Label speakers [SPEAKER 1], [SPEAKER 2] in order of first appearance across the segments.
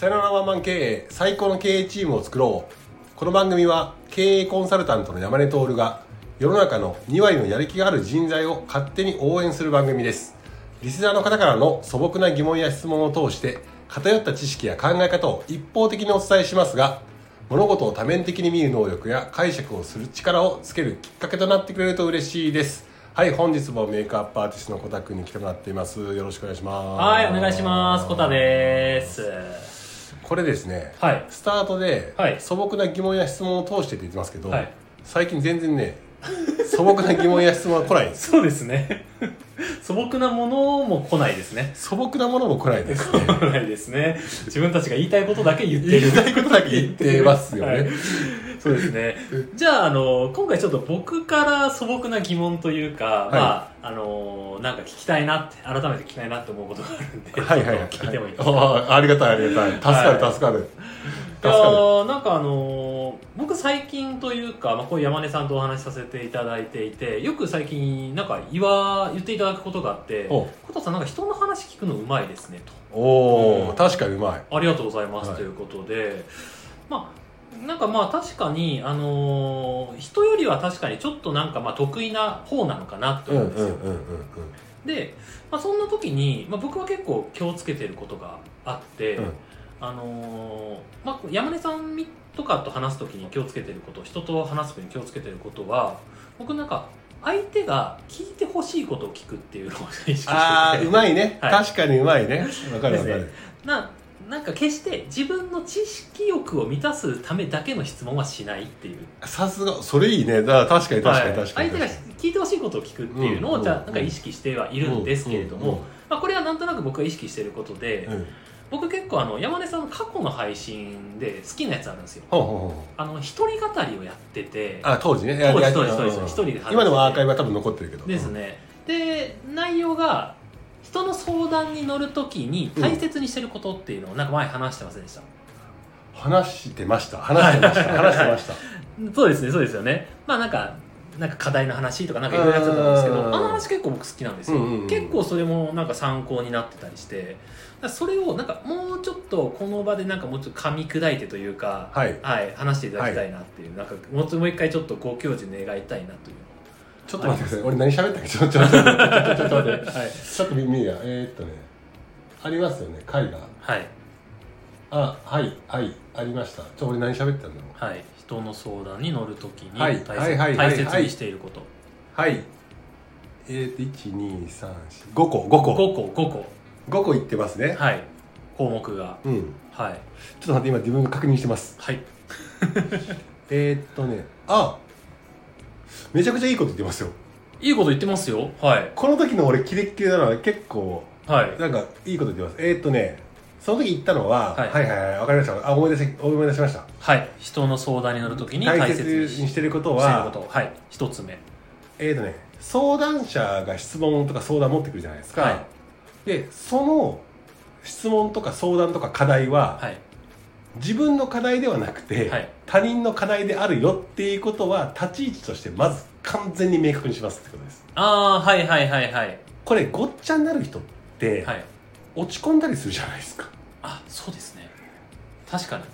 [SPEAKER 1] さよならワンマン経営最高の経営チームを作ろう。この番組は経営コンサルタントの山根徹が世の中の2割のやる気がある人材を勝手に応援する番組です。リスナーの方からの素朴な疑問や質問を通して偏った知識や考え方を一方的にお伝えします。が物事を多面的に見る能力や解釈をする力をつけるきっかけとなってくれると嬉しいです。はい本日もメイクアップアーティストのコタくんに来てもらっています。よろしくお願いします。
[SPEAKER 2] はい、お願いします。コタです。
[SPEAKER 1] これですね、
[SPEAKER 2] はい。
[SPEAKER 1] スタートで
[SPEAKER 2] はい。
[SPEAKER 1] 素朴な疑問や質問を通してって言ってますけど、
[SPEAKER 2] はい。
[SPEAKER 1] 最近全然ね素朴な疑問や質問は来ないんです。
[SPEAKER 2] そうですね。素朴なものも来ないですね。
[SPEAKER 1] 素朴なものも来ないですね。
[SPEAKER 2] 来ないですね。自分たちが言いたいことだけ言って
[SPEAKER 1] 言
[SPEAKER 2] る。
[SPEAKER 1] いたいことだけ言ってますよね、
[SPEAKER 2] はい。そうですね。じゃあ、あの、今回ちょっと僕から素朴な疑問というか、
[SPEAKER 1] い。
[SPEAKER 2] まあ、あの、なんか聞きたいなって、改めて聞きたいなって思うことがあるんで、
[SPEAKER 1] はいはいはい。
[SPEAKER 2] 聞いてもいいですか？
[SPEAKER 1] ああありがたいありがたい。助かる、
[SPEAKER 2] はい。
[SPEAKER 1] 助かる。
[SPEAKER 2] いや
[SPEAKER 1] 助かる。
[SPEAKER 2] ーなんかあのー僕最近というか、まあ、こういう山根さんとお話しさせていただいていてよく最近なんか言わ言っていただくことがあって
[SPEAKER 1] お「
[SPEAKER 2] 小田さんなんか人の話聞くのうまいですね」と。
[SPEAKER 1] おお、
[SPEAKER 2] うん
[SPEAKER 1] 確かにうまい「
[SPEAKER 2] ありがとうございます」
[SPEAKER 1] はい。
[SPEAKER 2] ということで、まあなんかまあ確かに、あのー人よりは確かにちょっとなんかまあ得意な方なのかなと
[SPEAKER 1] うん
[SPEAKER 2] 思うんですよ、で、まあ、そんな時に、まあ、僕は結構気をつけてることがあって、
[SPEAKER 1] うん。
[SPEAKER 2] あのーまあ、山根さんとかと話す時に気をつけてること人と話す時に気をつけてることは僕なんか相手が聞いてほしいことを聞くっていうのを意識してて。
[SPEAKER 1] ああうまいね、
[SPEAKER 2] はい。
[SPEAKER 1] 確かにうまいね。わかるわかる、
[SPEAKER 2] ななんか決して自分の知識欲を満たすためだけの質問はしないっていう。
[SPEAKER 1] さすがそれいいね。だから確かに確かに
[SPEAKER 2] はい。
[SPEAKER 1] 確かに、
[SPEAKER 2] 相手が聞いてほしいことを聞くっていうのを、
[SPEAKER 1] うん
[SPEAKER 2] じゃあなんか意識してはいるんですけれども、
[SPEAKER 1] うんうん
[SPEAKER 2] まあ、これはなんとなく僕が意識していることで、僕結構あの山根さんの過去の配信で好きなやつあるんですよ。
[SPEAKER 1] ほうほうほう
[SPEAKER 2] あの一人語りをやってて。
[SPEAKER 1] あ当時ね。
[SPEAKER 2] 当時当時当時
[SPEAKER 1] うん
[SPEAKER 2] 一人で話してて。
[SPEAKER 1] 今でもアーカイブは多分残ってるけど。
[SPEAKER 2] ですね。で内容が人の相談に乗るときに大切にしてることっていうのをなんか前話してませんでした、
[SPEAKER 1] 話してました。話してました。話してました。
[SPEAKER 2] そうですねそうですよね。まあなんかなんか課題の話とかなんかいろいろやってたんですけど
[SPEAKER 1] うん。
[SPEAKER 2] あの話結構僕好きなんですよ、
[SPEAKER 1] うんうんうん。
[SPEAKER 2] 結構それもなんか参考になってたりしてそれをなんかもうちょっとこの場でなんかもうちょっと噛み砕いてというか
[SPEAKER 1] はい。
[SPEAKER 2] はい、話していただきたいなっていう、なんかもうもう一回ちょっとご教授願いたいなという。
[SPEAKER 1] ちょっと待ってください。俺何喋ったっけ？ちょちょちょちょちょちょちょ待って
[SPEAKER 2] のはい、
[SPEAKER 1] ちょっと耳がえー、っとねありますよね貝が
[SPEAKER 2] はい
[SPEAKER 1] あはいはいありましたちょ俺何喋ったんだろう
[SPEAKER 2] はい、人の相談に乗るときに
[SPEAKER 1] はい
[SPEAKER 2] 大切,、
[SPEAKER 1] はい
[SPEAKER 2] 大切にしていること、
[SPEAKER 1] はい。えー、っと1235個5個。
[SPEAKER 2] 5個5個。
[SPEAKER 1] 5個言ってますね。
[SPEAKER 2] はい。項目が。
[SPEAKER 1] うん。
[SPEAKER 2] はい。
[SPEAKER 1] ちょっと待って今自分が確認してます。
[SPEAKER 2] はい。
[SPEAKER 1] えー、っとね。あめちゃくちゃいいこと言ってますよ。
[SPEAKER 2] いいこと言ってますよ。はい。
[SPEAKER 1] この時の俺キレッキレなのは結構
[SPEAKER 2] はい。
[SPEAKER 1] なんかいいこと言ってます。えー、っとねその時言ったのは、
[SPEAKER 2] はい。
[SPEAKER 1] はい、はいはいわかりました。あ思い出し思い出しました
[SPEAKER 2] はい。人の相談に乗るときに
[SPEAKER 1] 大
[SPEAKER 2] 大
[SPEAKER 1] 切
[SPEAKER 2] 切にして
[SPEAKER 1] ることは
[SPEAKER 2] はい。一つ目。
[SPEAKER 1] えー、とね相談者が質問とか相談持ってくるじゃないですか、
[SPEAKER 2] はい。
[SPEAKER 1] でその質問とか相談とか課題は、
[SPEAKER 2] はい。
[SPEAKER 1] 自分の課題ではなくて、
[SPEAKER 2] はい。
[SPEAKER 1] 他人の課題であるよっていうことは立ち位置としてまず完全に明確にしますってことです。
[SPEAKER 2] ああはいはいはいはい。
[SPEAKER 1] これごっちゃになる人って、
[SPEAKER 2] はい。
[SPEAKER 1] 落ち込んだりするじゃないですか。
[SPEAKER 2] あそうですね。確かに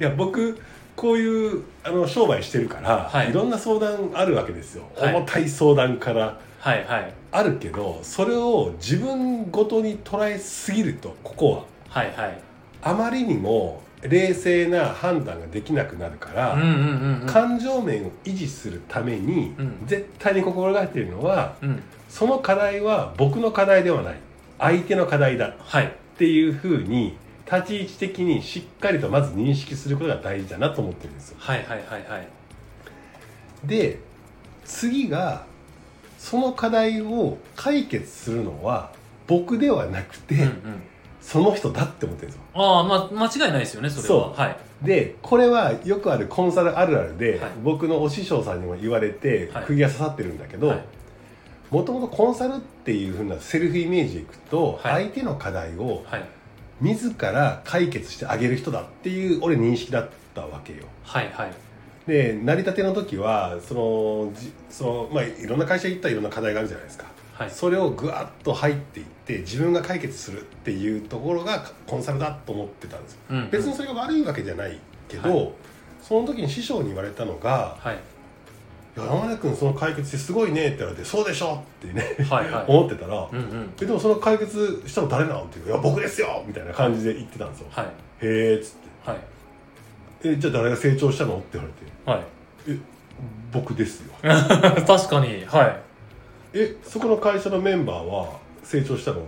[SPEAKER 1] いや僕こういうあの商売してるから、
[SPEAKER 2] はい。
[SPEAKER 1] い、ろんな相談あるわけですよ、
[SPEAKER 2] はい。
[SPEAKER 1] 重たい相談から。
[SPEAKER 2] はいはい。
[SPEAKER 1] あるけどそれを自分ごとに捉えすぎるとここは。
[SPEAKER 2] はいはい。
[SPEAKER 1] あまりにも冷静な判断ができなくなるから、
[SPEAKER 2] うんうんうんうん。
[SPEAKER 1] 感情面を維持するために、
[SPEAKER 2] うん。
[SPEAKER 1] 絶対に心がけているのは
[SPEAKER 2] うん。
[SPEAKER 1] その課題は僕の課題ではない。相手の課題だ。っ
[SPEAKER 2] はい。
[SPEAKER 1] ていうふうに立ち位置的にしっかりとまず認識することが大事だなと思ってるんですよ。
[SPEAKER 2] はいはいはいはい。
[SPEAKER 1] で次がその課題を解決するのは僕ではなくて、
[SPEAKER 2] うんうん。
[SPEAKER 1] その人だって思ってるんですよ。
[SPEAKER 2] ああまあ間違いないですよねそれは。はい。
[SPEAKER 1] でこれはよくあるコンサルあるあるで、
[SPEAKER 2] はい。
[SPEAKER 1] 僕のお師匠さんにも言われて
[SPEAKER 2] はい。
[SPEAKER 1] 釘が刺さってるんだけど、
[SPEAKER 2] はい。
[SPEAKER 1] もともとコンサルっていうふうなセルフイメージでいくと、
[SPEAKER 2] はい。
[SPEAKER 1] 相手の課題を
[SPEAKER 2] はい
[SPEAKER 1] 自ら解決してあげる人だっていう俺認識だったわけよ。
[SPEAKER 2] はいはい。
[SPEAKER 1] で成り立ての時はそのじその、まあ、いろんな会社行ったらいろんな課題があるじゃないですか。
[SPEAKER 2] はい。
[SPEAKER 1] それをぐわっと入っていって自分が解決するっていうところがコンサルだと思ってたんですよ。
[SPEAKER 2] うん
[SPEAKER 1] 別にそれが悪いわけじゃないけど、
[SPEAKER 2] は
[SPEAKER 1] その時に師匠に言われたのが
[SPEAKER 2] はい「
[SPEAKER 1] いや山根君その解決してすごいね」って言われて「そうでしょ」ってね
[SPEAKER 2] はいはい。
[SPEAKER 1] 思ってたら
[SPEAKER 2] うんうん
[SPEAKER 1] えでもその解決したの誰なのっていういや僕ですよみたいな感じで言ってたんですよ、
[SPEAKER 2] はい
[SPEAKER 1] へえっつって。
[SPEAKER 2] はい
[SPEAKER 1] えじゃあ誰が成長したの？って言われて。
[SPEAKER 2] はい
[SPEAKER 1] え僕ですよ
[SPEAKER 2] 確かに。はい
[SPEAKER 1] えそこの会社のメンバーは成長したの、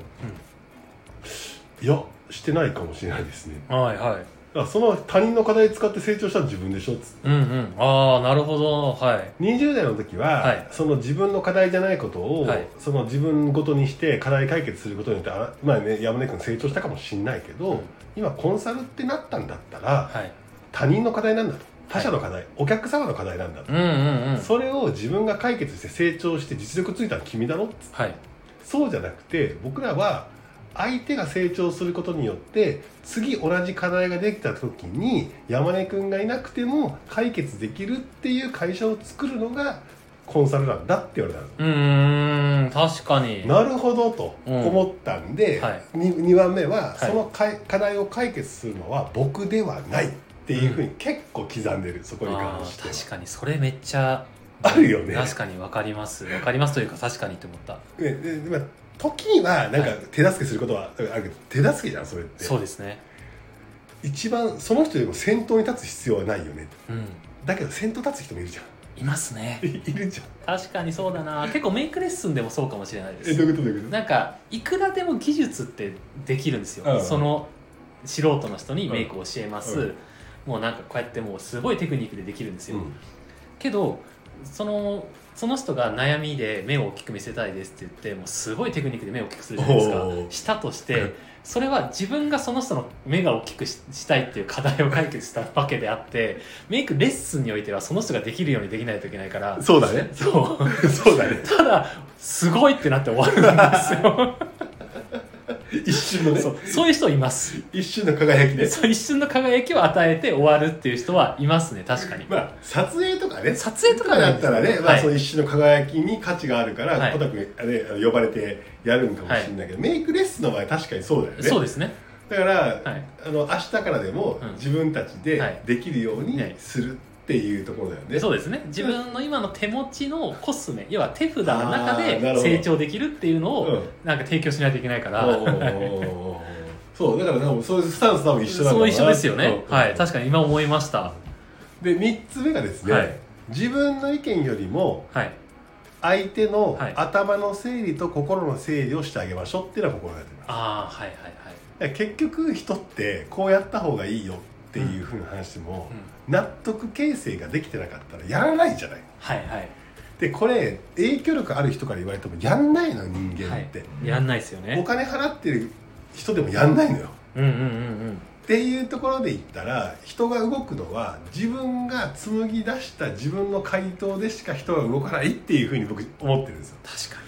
[SPEAKER 1] いやしてないかもしれないですね
[SPEAKER 2] はいはい
[SPEAKER 1] だからその他人の課題使って成長したの自分でしょ？っつって。
[SPEAKER 2] うんうん。ああなるほど。はい。
[SPEAKER 1] 20代の時は、
[SPEAKER 2] はい。
[SPEAKER 1] その自分の課題じゃないことを、
[SPEAKER 2] はい。
[SPEAKER 1] その自分ごとにして課題解決することによってあまあね山根君成長したかもしれないけど、
[SPEAKER 2] うん。
[SPEAKER 1] 今コンサルってなったんだったら、
[SPEAKER 2] はい。
[SPEAKER 1] 他人の課題なんだと。他者の課題、お客様の課題なんだと、
[SPEAKER 2] うんうんうん。
[SPEAKER 1] それを自分が解決して成長して実力ついたの君だろ？っつって。
[SPEAKER 2] はい。
[SPEAKER 1] そうじゃなくて僕らは相手が成長することによって次同じ課題ができた時に山根君がいなくても解決できるっていう会社を作るのがコンサルなんだって言われた
[SPEAKER 2] うーん確かに。
[SPEAKER 1] なるほどと
[SPEAKER 2] うん。
[SPEAKER 1] 思ったんで、
[SPEAKER 2] はい。
[SPEAKER 1] に 2, 番目は、
[SPEAKER 2] い。
[SPEAKER 1] そのかい課題を解決するのは僕ではないっていうふうに結構刻んでるそこに
[SPEAKER 2] あ
[SPEAKER 1] 関して
[SPEAKER 2] 確かに。それめっちゃ
[SPEAKER 1] あるよね。
[SPEAKER 2] 確かに分かります。分かりますというか確かにって思った。
[SPEAKER 1] ねででまあ時にはなんか
[SPEAKER 2] はい
[SPEAKER 1] 手助けすることはあるけど手助けじゃんそれって。
[SPEAKER 2] そうですね。
[SPEAKER 1] 一番その人よりも先頭に立つ必要はないよね。
[SPEAKER 2] うん。
[SPEAKER 1] だけど先頭立つ人もいるじゃ
[SPEAKER 2] いますね。
[SPEAKER 1] ん いるじゃん。
[SPEAKER 2] 確かにそうだな。結構メイクレッスンでもそうかもしれないで
[SPEAKER 1] え
[SPEAKER 2] す
[SPEAKER 1] どういうことどういうこ
[SPEAKER 2] なんかいくらでも技術ってできるんですよ、
[SPEAKER 1] うん。うん
[SPEAKER 2] その素人の人にメイクを教えます、
[SPEAKER 1] うん。
[SPEAKER 2] もうなんかこうやってもうすごいテクニックでできるんですよ、
[SPEAKER 1] と、
[SPEAKER 2] けどそのその人が悩みで目を大きく見せたいですって言ってもうすごいテクニックで目を大きくするじゃないですか。したとし
[SPEAKER 1] うん
[SPEAKER 2] てそれは自分がその人の目が大きくししたいっていう課題を解決したわけであってメイクレッスンにおいてはその人ができるようにできないといけないから。
[SPEAKER 1] そうだね。
[SPEAKER 2] そう。
[SPEAKER 1] そうだね。
[SPEAKER 2] ただすごいってなって終わるんですよ
[SPEAKER 1] 一瞬のね。
[SPEAKER 2] そうそういう人います。
[SPEAKER 1] 一瞬の輝きで
[SPEAKER 2] そう一瞬の輝きを与えて終わるっていう人はいますね確かに。
[SPEAKER 1] まあ撮影とかね。
[SPEAKER 2] 撮影とか
[SPEAKER 1] だったらね、まあ、
[SPEAKER 2] はい。
[SPEAKER 1] その一瞬の輝きに価値があるから、
[SPEAKER 2] はい。
[SPEAKER 1] 小田君呼ばれてやるんかもしれないけど、メイクレッスンの場合確かにそうだよね。
[SPEAKER 2] そうですね。
[SPEAKER 1] だから、
[SPEAKER 2] はい。
[SPEAKER 1] あの明日からでも
[SPEAKER 2] うん。
[SPEAKER 1] 自分たちで
[SPEAKER 2] はい。
[SPEAKER 1] できるように
[SPEAKER 2] はい。
[SPEAKER 1] するっていうところだよね、
[SPEAKER 2] そうですね。自分の今の手持ちのコスメ要は手札の中で成長できるっていうのを
[SPEAKER 1] うん。
[SPEAKER 2] なんか提供しないといけないから、
[SPEAKER 1] そうだから多分そういうスタンス多分一緒なんだ
[SPEAKER 2] そう一緒ですよね、
[SPEAKER 1] う。ん
[SPEAKER 2] はい。確かに今思いました。
[SPEAKER 1] で3つ目がですね、
[SPEAKER 2] はい。
[SPEAKER 1] 自分の意見よりも
[SPEAKER 2] はい。
[SPEAKER 1] 相手の
[SPEAKER 2] はい。
[SPEAKER 1] 頭の整理と心の整理をしてあげましょうっていうのは心がけてます。
[SPEAKER 2] ああはいはいはい。
[SPEAKER 1] だから結局人ってこうやった方がいいよっていうふうな話も、
[SPEAKER 2] うん。
[SPEAKER 1] 納得形成ができてなかったらやらないじゃない。
[SPEAKER 2] はいはい。
[SPEAKER 1] でこれ影響力ある人から言われてもやんないの人間って、
[SPEAKER 2] はい。やんないですよ
[SPEAKER 1] お
[SPEAKER 2] ね
[SPEAKER 1] 金払ってる人でもやんないのよ。
[SPEAKER 2] うんうんうん
[SPEAKER 1] っていうところで言ったら人が動くのは自分が紡ぎ出した自分の回答でしか人が動かないっていうふうに僕思ってるんですよ。
[SPEAKER 2] 確か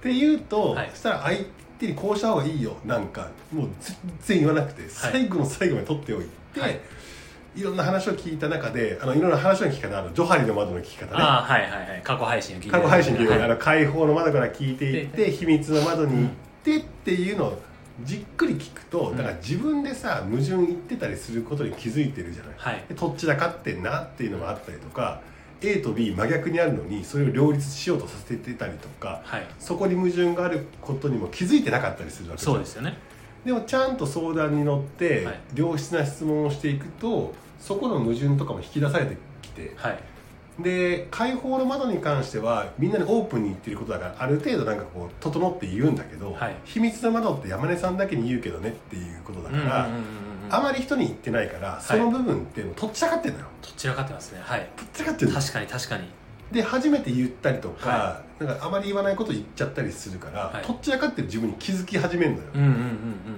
[SPEAKER 1] っていうと、
[SPEAKER 2] はい。
[SPEAKER 1] そしたら相手にこうした方がいいよ。なんかもう全然言わなくて、最後の最後まで取っておいて、
[SPEAKER 2] はい
[SPEAKER 1] い、ろんな話を聞いた中であのいろんな話の聞き方あるジョハリの窓の聞き方
[SPEAKER 2] に
[SPEAKER 1] ね。
[SPEAKER 2] ああはいはいはい。過去配信を聞いて
[SPEAKER 1] 過去配信聞いて、
[SPEAKER 2] はい。
[SPEAKER 1] あの開放の窓から聞いていって秘密の窓に行ってっていうのをじっくり聞くと
[SPEAKER 2] うん。
[SPEAKER 1] だから自分でさ矛盾言ってたりすることに気づいてるじゃない、
[SPEAKER 2] はい。
[SPEAKER 1] でどっちだかってんなっていうのがあったりとか A と B 真逆にあるのにそれを両立しようとさせてたりとか
[SPEAKER 2] はい。
[SPEAKER 1] そこに矛盾があることにも気づいてなかったりするわけ
[SPEAKER 2] そうですよね
[SPEAKER 1] でもちゃんと相談に乗って、
[SPEAKER 2] はい。
[SPEAKER 1] 良質な質問をしていくとそこの矛盾とかも引き出されてきて
[SPEAKER 2] はい。
[SPEAKER 1] で開放の窓に関してはみんなにオープンに言ってることだからある程度なんかこう整って言うんだけど、
[SPEAKER 2] はい。
[SPEAKER 1] 秘密の窓って山根さんだけに言うけどねっていうことだから、
[SPEAKER 2] うんうんうんうん。
[SPEAKER 1] あまり人に言ってないからその部分ってもうとっちらかってんのよ。
[SPEAKER 2] どちらかってますね。はい。
[SPEAKER 1] とっちらかってんの
[SPEAKER 2] 確かに確かに。
[SPEAKER 1] で初めて言ったりとか,、
[SPEAKER 2] は
[SPEAKER 1] なんかあまり言わないこと言っちゃったりするから、
[SPEAKER 2] はい。
[SPEAKER 1] とっちらかってる自分に気づき始めるのよ、
[SPEAKER 2] うんうんうんうん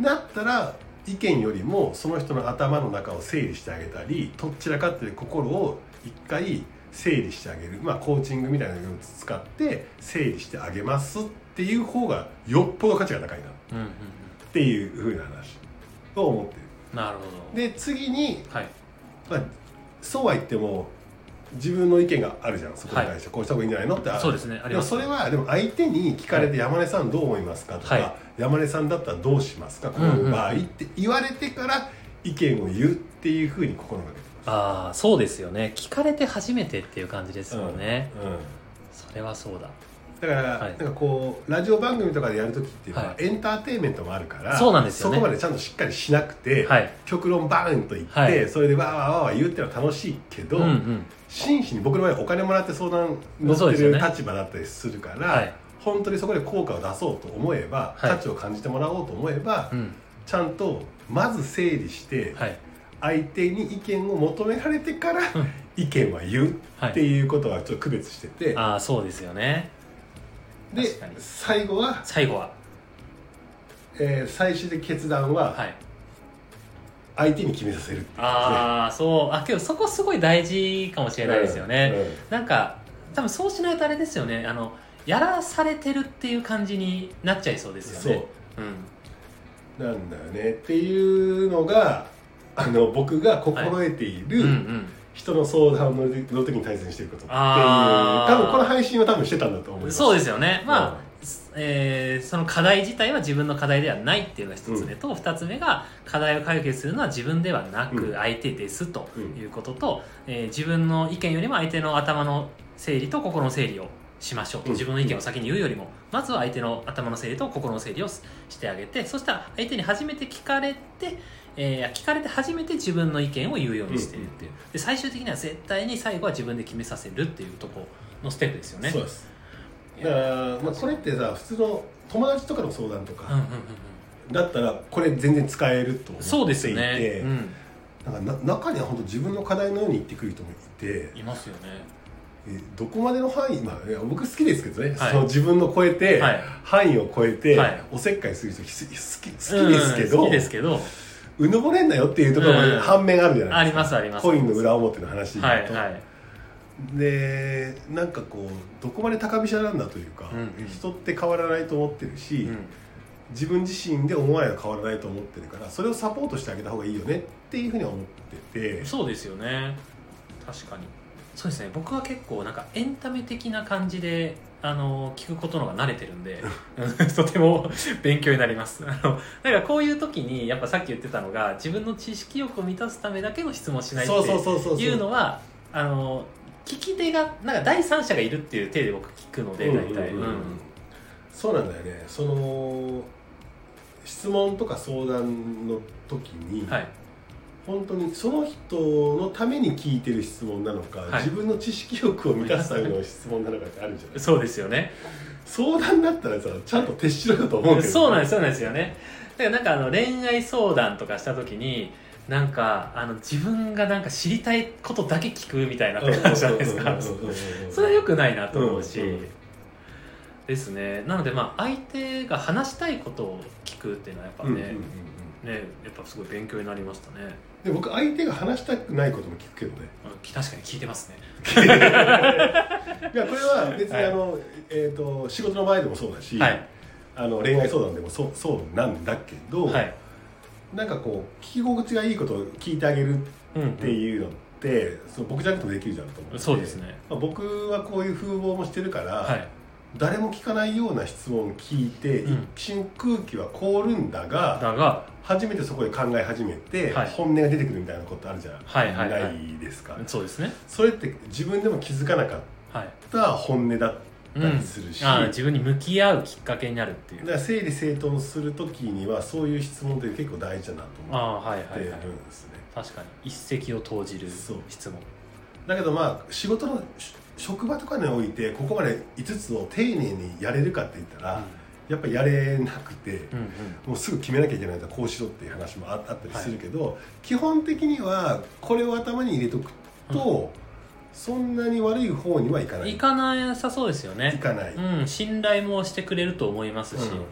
[SPEAKER 1] だったら意見よりもその人の頭の中を整理してあげたりとっちらかってる心を一回整理してあげる。まあコーチングみたいなのを使って整理してあげますっていう方がよっぽど価値が高いな。っていうふうな話と思ってる。
[SPEAKER 2] なるほど。
[SPEAKER 1] で次に、
[SPEAKER 2] はい。
[SPEAKER 1] まあ、そうは言っても自分の意見があるじゃんそこに対して、こうした方がいいんじゃないのって。ある
[SPEAKER 2] そうですねあり
[SPEAKER 1] でも
[SPEAKER 2] ます
[SPEAKER 1] それはでも相手に聞かれて「山根さんどう思いますか?」とか、
[SPEAKER 2] はい。
[SPEAKER 1] 山根さんだったらどうしますかこの場合」って言われてから意見を言うっていうふうに心がけて
[SPEAKER 2] ああそうですよね。聞かれて初めてっていう感じですよね、
[SPEAKER 1] ます、うん。
[SPEAKER 2] それはそうだ
[SPEAKER 1] だから、
[SPEAKER 2] はい。
[SPEAKER 1] なんかこうラジオ番組とかでやる時っていうのは、
[SPEAKER 2] はい。
[SPEAKER 1] エンターテインメントもあるから
[SPEAKER 2] そうなんですよね。
[SPEAKER 1] そこまでちゃんとしっかりしなくて、
[SPEAKER 2] はい。
[SPEAKER 1] 極論バーンと言って、
[SPEAKER 2] はい。
[SPEAKER 1] それでわーわーわーわー言うっていうのは楽しいけど、
[SPEAKER 2] うんうん。
[SPEAKER 1] 真摯に僕の場合お金もらって相談乗ってる立場だったりするから、
[SPEAKER 2] はい
[SPEAKER 1] 本当にそこで効果を出そうと思えば、
[SPEAKER 2] はい。
[SPEAKER 1] 価値を感じてもらおうと思えば、
[SPEAKER 2] うん。
[SPEAKER 1] ちゃんとまず整理して、
[SPEAKER 2] はい。
[SPEAKER 1] 相手に意見を求められてから
[SPEAKER 2] うん。
[SPEAKER 1] 意見は言う
[SPEAKER 2] はい
[SPEAKER 1] っていうことはちょっと区別してて、
[SPEAKER 2] ああそうですよね
[SPEAKER 1] で
[SPEAKER 2] 確かに。
[SPEAKER 1] 最後は、
[SPEAKER 2] 最後は。
[SPEAKER 1] えー最終的決断は
[SPEAKER 2] はい。
[SPEAKER 1] 相手に決めさせるっていう
[SPEAKER 2] ああそう。あけどそこすごい大事かもしれないですよね、
[SPEAKER 1] うんうん。
[SPEAKER 2] なんか多分そうしないとあれですよね。あのやらされてるっていう感じになっちゃいそうですよね。
[SPEAKER 1] そう。なんだよね。っていうのがあの僕が心得ている、
[SPEAKER 2] うん、うんうん
[SPEAKER 1] 人の相談のの時に大切にしてることっていう多分この配信は多分してたんだと思います。
[SPEAKER 2] そうですよね。まあ、
[SPEAKER 1] うん。
[SPEAKER 2] えーその課題自体は自分の課題ではないっていうのが一つ目と、二つ目が課題を解決するのは自分ではな
[SPEAKER 1] うん。
[SPEAKER 2] く相手ですということと、えー自分の意見よりも相手の頭の整理と心の整理をしましょうと、
[SPEAKER 1] うん。
[SPEAKER 2] 自分の意見を先に言うよりもまずは相手の頭の整理と心の整理をししてあげてそしたら相手に初めて聞かれて、えー聞かれて初めて自分の意見を言うようにしているっていう。で最終的には絶対に最後は自分で決めさせるっていうところのステップですよね。
[SPEAKER 1] そうです。だから、まあ、これってさ普通の友達とかの相談とか
[SPEAKER 2] うんうんうんうん。
[SPEAKER 1] だったらこれ全然使えると思っていて。
[SPEAKER 2] そうですよね、
[SPEAKER 1] なんかな中には本当自分の課題のように言ってくる人もいて。
[SPEAKER 2] うん、いますよね。
[SPEAKER 1] えどこまでの範囲、まあ、僕好きですけどね、
[SPEAKER 2] はい。
[SPEAKER 1] その自分の超えて、
[SPEAKER 2] はい。
[SPEAKER 1] 範囲を超えて、
[SPEAKER 2] はい。
[SPEAKER 1] おせっかいする人ひ好き好きですけど、
[SPEAKER 2] うん好きですけど
[SPEAKER 1] うぬぼれんなよっていうところも
[SPEAKER 2] うん。
[SPEAKER 1] 反面あるじゃない
[SPEAKER 2] あり
[SPEAKER 1] ですか、
[SPEAKER 2] ますあります。
[SPEAKER 1] コインの裏表の話
[SPEAKER 2] はいうはい。
[SPEAKER 1] でなんかこうどこまで高飛車なんだというか、
[SPEAKER 2] うんうん。
[SPEAKER 1] 人って変わらないと思ってるし、
[SPEAKER 2] うん。
[SPEAKER 1] 自分自身で思いと変わらないと思ってるからそれをサポートしてあげた方がいいよねっていうふうには思ってて。
[SPEAKER 2] そうですよね。確かにそうですね。僕は結構なんかエンタメ的な感じであの聞くことのが慣れてるんで とても勉強になります。あのだからこういう時にやっぱさっき言ってたのが自分の知識欲を満たすためだけの質問をしないっていうのはあの聞き手がなんか第三者がいるっていう体で僕聞くので大体。
[SPEAKER 1] そうなんだよね。その質問とか相談の時に、
[SPEAKER 2] はい
[SPEAKER 1] 本当にその人のために聞いてる質問なのか、
[SPEAKER 2] はい。
[SPEAKER 1] 自分の知識欲を満たすための質問なのかってあるじゃない
[SPEAKER 2] そうですよね。
[SPEAKER 1] 相談だったらさちゃんと徹しろよと思うけど、
[SPEAKER 2] そうなんですそうなんですよね。だからなんかあの恋愛相談とかした時になんかあの自分がなんか知りたいことだけ聞くみたいなって感じじゃないですか。それはよくないなと思うし、
[SPEAKER 1] うんうん。
[SPEAKER 2] ですね。なのでまあ相手が話したいことを聞くっていうのはやっぱね、
[SPEAKER 1] うんうんうんうん。
[SPEAKER 2] ねやっぱすごい勉強になりましたね
[SPEAKER 1] で僕相手が話したくないことも聞くけどね。
[SPEAKER 2] うん確かに聞いてますね。
[SPEAKER 1] いやこれは別に
[SPEAKER 2] はい。
[SPEAKER 1] あの、えー、と仕事の場合でもそうだし、
[SPEAKER 2] はい。
[SPEAKER 1] あの恋愛相談でもそうそうなんだけど、
[SPEAKER 2] はい、
[SPEAKER 1] なんかこう聞き心地がいいことを聞いてあげるっ
[SPEAKER 2] うんうん
[SPEAKER 1] ていうのって、その僕じゃなくてもできるじゃんと思って。
[SPEAKER 2] そうですね。
[SPEAKER 1] まあ、僕はこういう風貌もしてるから、
[SPEAKER 2] はい
[SPEAKER 1] 誰も聞かないような質問を聞いて、
[SPEAKER 2] うん。
[SPEAKER 1] 一瞬空気は凍るんだが
[SPEAKER 2] だが
[SPEAKER 1] 初めてそこで考え始めて、
[SPEAKER 2] はい。
[SPEAKER 1] 本音が出てくるみたいなことあるじゃ
[SPEAKER 2] はいはいはい。
[SPEAKER 1] ないですか、
[SPEAKER 2] そうですね。
[SPEAKER 1] それって自分でも気づかなかっ
[SPEAKER 2] はい。
[SPEAKER 1] た本音だった
[SPEAKER 2] うん
[SPEAKER 1] りするし、
[SPEAKER 2] あー自分に向き合うきっかけになるっていう。
[SPEAKER 1] だから整理整頓する時にはそういう質問って結構大事だなと思
[SPEAKER 2] ああはい
[SPEAKER 1] ってる
[SPEAKER 2] はいはい
[SPEAKER 1] んですね、
[SPEAKER 2] 確かに。一石を投じる
[SPEAKER 1] そう。
[SPEAKER 2] 質問。
[SPEAKER 1] だけどまあ仕事のし職場とかにおいてここまで5つを丁寧にやれるかって言ったら、やっぱりやれなくて、
[SPEAKER 2] うんうん。
[SPEAKER 1] もうすぐ決めなきゃいけないとこうしろっていう話もああったりするけど、基本的にはこれを頭に入れとくと、そんなに悪い方にはいかない。
[SPEAKER 2] 行かなさそうですよ
[SPEAKER 1] い
[SPEAKER 2] ね
[SPEAKER 1] かない、
[SPEAKER 2] うん。信頼もしてくれると思いますし、
[SPEAKER 1] うん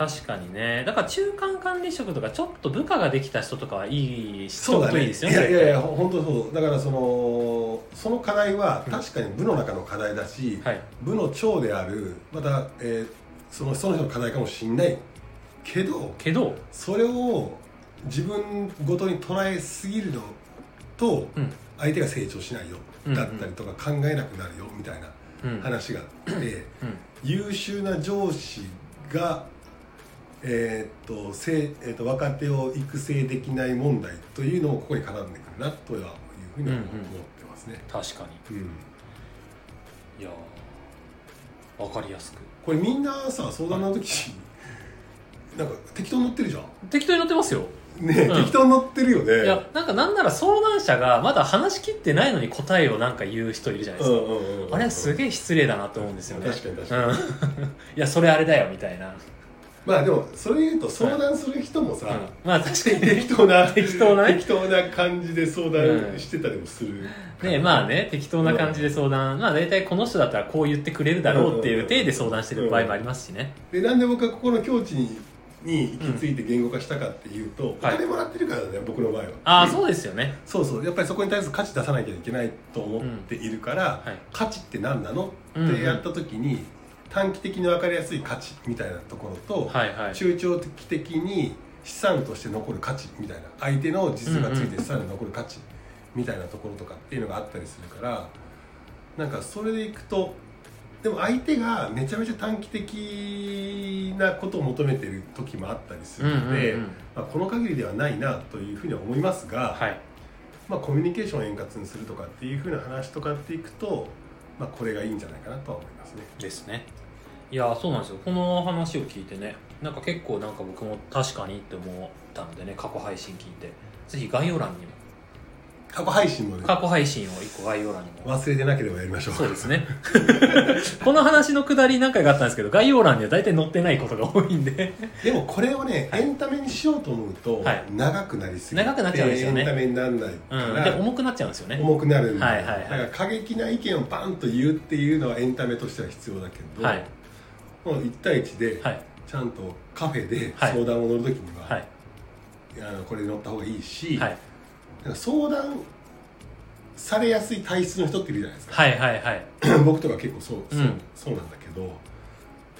[SPEAKER 2] 確かにね。だから中間管理職とかちょっと部下ができた人とかはいい
[SPEAKER 1] そうだね。
[SPEAKER 2] 人いいですよね
[SPEAKER 1] いやいやいやほ本当そうだからそのその課題は
[SPEAKER 2] うん。
[SPEAKER 1] 確かに部の中の課題だし、
[SPEAKER 2] はい。
[SPEAKER 1] 部の長であるまた、えーそのその人の課題かもしれないけど
[SPEAKER 2] けど
[SPEAKER 1] それを自分ごとに捉えすぎるのと
[SPEAKER 2] うん。
[SPEAKER 1] 相手が成長しないよ
[SPEAKER 2] うん。
[SPEAKER 1] だったりとか考えなくなるよみたいな
[SPEAKER 2] うん。
[SPEAKER 1] 話があって
[SPEAKER 2] うん。
[SPEAKER 1] 優秀な上司がえーっとせえーっと若手を育成できない問題というのもここに絡んでくるなとはいうふうに思ってますね。
[SPEAKER 2] 確かに。
[SPEAKER 1] うん。
[SPEAKER 2] いやーわかりやすく。
[SPEAKER 1] これみんなさ相談の時なんか適当に乗ってるじゃん。
[SPEAKER 2] 適当に乗ってますよ。
[SPEAKER 1] ね、
[SPEAKER 2] うん。
[SPEAKER 1] 適当に乗ってるよね。
[SPEAKER 2] いやなんかなんなら相談者がまだ話し切ってないのに答えをなんか言う人いるじゃないですか、
[SPEAKER 1] うんうんうんうん
[SPEAKER 2] あれすげえ失礼だなと思うんですよね。
[SPEAKER 1] 確かに確かに。
[SPEAKER 2] うん、いやそれあれだよみたいな、
[SPEAKER 1] まあでもそれ言うと相談する人もさ、
[SPEAKER 2] うんまあ確かに。
[SPEAKER 1] 適当な
[SPEAKER 2] 適当な？ね
[SPEAKER 1] 適当な感じで相談してたりもする、
[SPEAKER 2] ねまあね適当な感じで相談、まあ大体この人だったらこう言ってくれるだろうっていう体で相談してる場合もありますしね、
[SPEAKER 1] でなんで僕はここの境地にに行き着いて言語化したかっていうと、お
[SPEAKER 2] はい。
[SPEAKER 1] 金もらってるからね僕の場合は。
[SPEAKER 2] ああそうですよね。
[SPEAKER 1] そうそう。やっぱりそこに対する価値出さなきゃいけないと思っているから、
[SPEAKER 2] はい。
[SPEAKER 1] 価値って何なの？ってやった時に、短期的に分かりやすい価値みたいなところと、
[SPEAKER 2] はいはい
[SPEAKER 1] 中長期的に資産として残る価値みたいな相手の実がついて資産に残る価値みたいなところとかっていうのがあったりするからなんかそれでいくとでも相手がめちゃめちゃ短期的なことを求めてる時もあったりするので、まあ、この限りではないなというふうには思いますが、
[SPEAKER 2] はい
[SPEAKER 1] まあ、コミュニケーションを円滑にするとかっていうふうな話とかっていくと、まあ、これがいいんじゃないかなとは思いますね。
[SPEAKER 2] ですねいやそうなんですよ。この話を聞いてねなんか結構なんか僕も確かにって思ったのでね過去配信聞いて。ぜひ概要欄にも。
[SPEAKER 1] 過去配信もね。
[SPEAKER 2] 過去配信を一個概要欄にも。
[SPEAKER 1] 忘れてなければやりましょう。
[SPEAKER 2] そうですね。この話のくだり何回かあったんですけど概要欄には大体載ってないことが多いんで。
[SPEAKER 1] でもこれをね、
[SPEAKER 2] はい。
[SPEAKER 1] エンタメにしようと思うと、
[SPEAKER 2] はい。
[SPEAKER 1] 長くなりすぎて
[SPEAKER 2] 長くなっちゃうんですよね。
[SPEAKER 1] エンタメにならないか
[SPEAKER 2] うん、
[SPEAKER 1] ら、
[SPEAKER 2] で重くなっちゃうんですよね。
[SPEAKER 1] 重くなるんで、
[SPEAKER 2] はいはいはい。
[SPEAKER 1] だから過激な意見をバンと言うっていうのはエンタメとしては必要だけど、
[SPEAKER 2] はい
[SPEAKER 1] もう1対1で
[SPEAKER 2] はい。
[SPEAKER 1] ちゃんとカフェで
[SPEAKER 2] はい。
[SPEAKER 1] 相談を乗るときには、
[SPEAKER 2] はい。
[SPEAKER 1] あのこれに乗った方がいいし、
[SPEAKER 2] はい。
[SPEAKER 1] なんか相談されやすい体質の人っているじゃないですか、
[SPEAKER 2] はいはいはい。
[SPEAKER 1] 僕とか結構そう,、そう
[SPEAKER 2] うん
[SPEAKER 1] そうなんだけど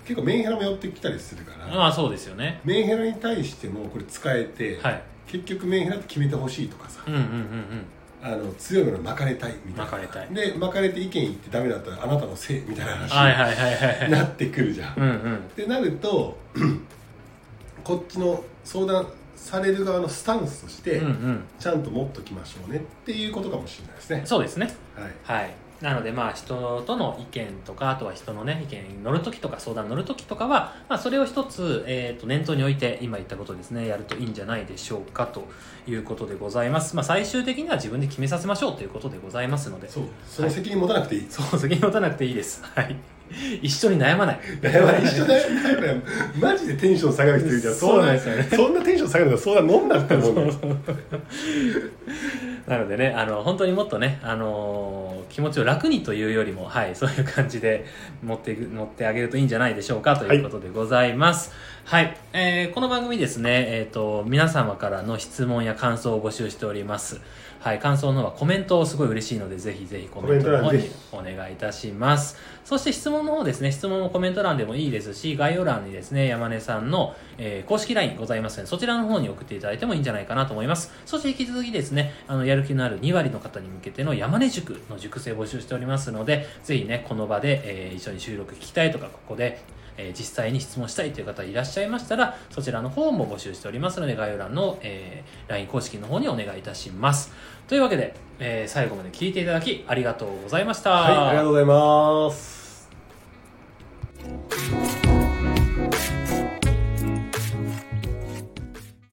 [SPEAKER 1] 結構メンヘラも寄ってきたりするから、
[SPEAKER 2] まあそうですよね。
[SPEAKER 1] メンヘラに対してもこれ使えて、
[SPEAKER 2] はい。
[SPEAKER 1] 結局メンヘラって決めてほしいとかさ、
[SPEAKER 2] うんうんうんうん
[SPEAKER 1] あの強いのに巻かれたいみたいな。
[SPEAKER 2] 巻かれたい。
[SPEAKER 1] で巻かれて意見言ってダメだったらあなたのせいみたいな話。になってくるじゃん。ってなると こっちの相談される側のスタンスとして、
[SPEAKER 2] うんうん。
[SPEAKER 1] ちゃんと持っときましょうねっていうことかもしれないですね。
[SPEAKER 2] そうですね。
[SPEAKER 1] はい。
[SPEAKER 2] はいなのでまあ人との意見とかあとは人のね意見に乗るときとか相談に乗るときとかは、まあ、それを一つ、えー、と念頭に置いて今言ったことですねやるといいんじゃないでしょうかということでございます、まあ、最終的には自分で決めさせましょうということでございますので。
[SPEAKER 1] そう。その責任持たなくていい。
[SPEAKER 2] そう責任持たなくていいです。はい。一緒に悩まない。
[SPEAKER 1] やばい一緒だよ。マジでテンション下がる人いるじゃん。
[SPEAKER 2] そうなんですよね。
[SPEAKER 1] そんなテンション下がるの相談飲んだって思う
[SPEAKER 2] なのでね、あの、本当にもっとね、あのー気持ちを楽にというよりも、はい、そういう感じで持っていく、持ってあげるといいんじゃないでしょうかということでございます。はい。えーこの番組ですね、えっ、と、皆様からの質問や感想を募集しております。はい、感想の方はコメントすごい嬉しいので、ぜひぜひコメントの方にお願いいたします。そして質問の方ですね、質問もコメント欄でもいいですし、概要欄にですね、山根さんの、えー公式 LINE ございますので、そちらの方に送っていただいてもいいんじゃないかなと思います。そして引き続きですね、あの、やる気のある2割の方に向けての山根塾の塾生募集しておりますので、ぜひね、この場で、えー一緒に収録聞きたいとか、ここで、えー実際に質問したいという方いらっしゃいましたら、そちらの方も募集しておりますので、概要欄の、えー LINE 公式の方にお願いいたします。というわけで、えー最後まで聞いていただきありがとうございました。
[SPEAKER 1] はいありがとうございます Thank you.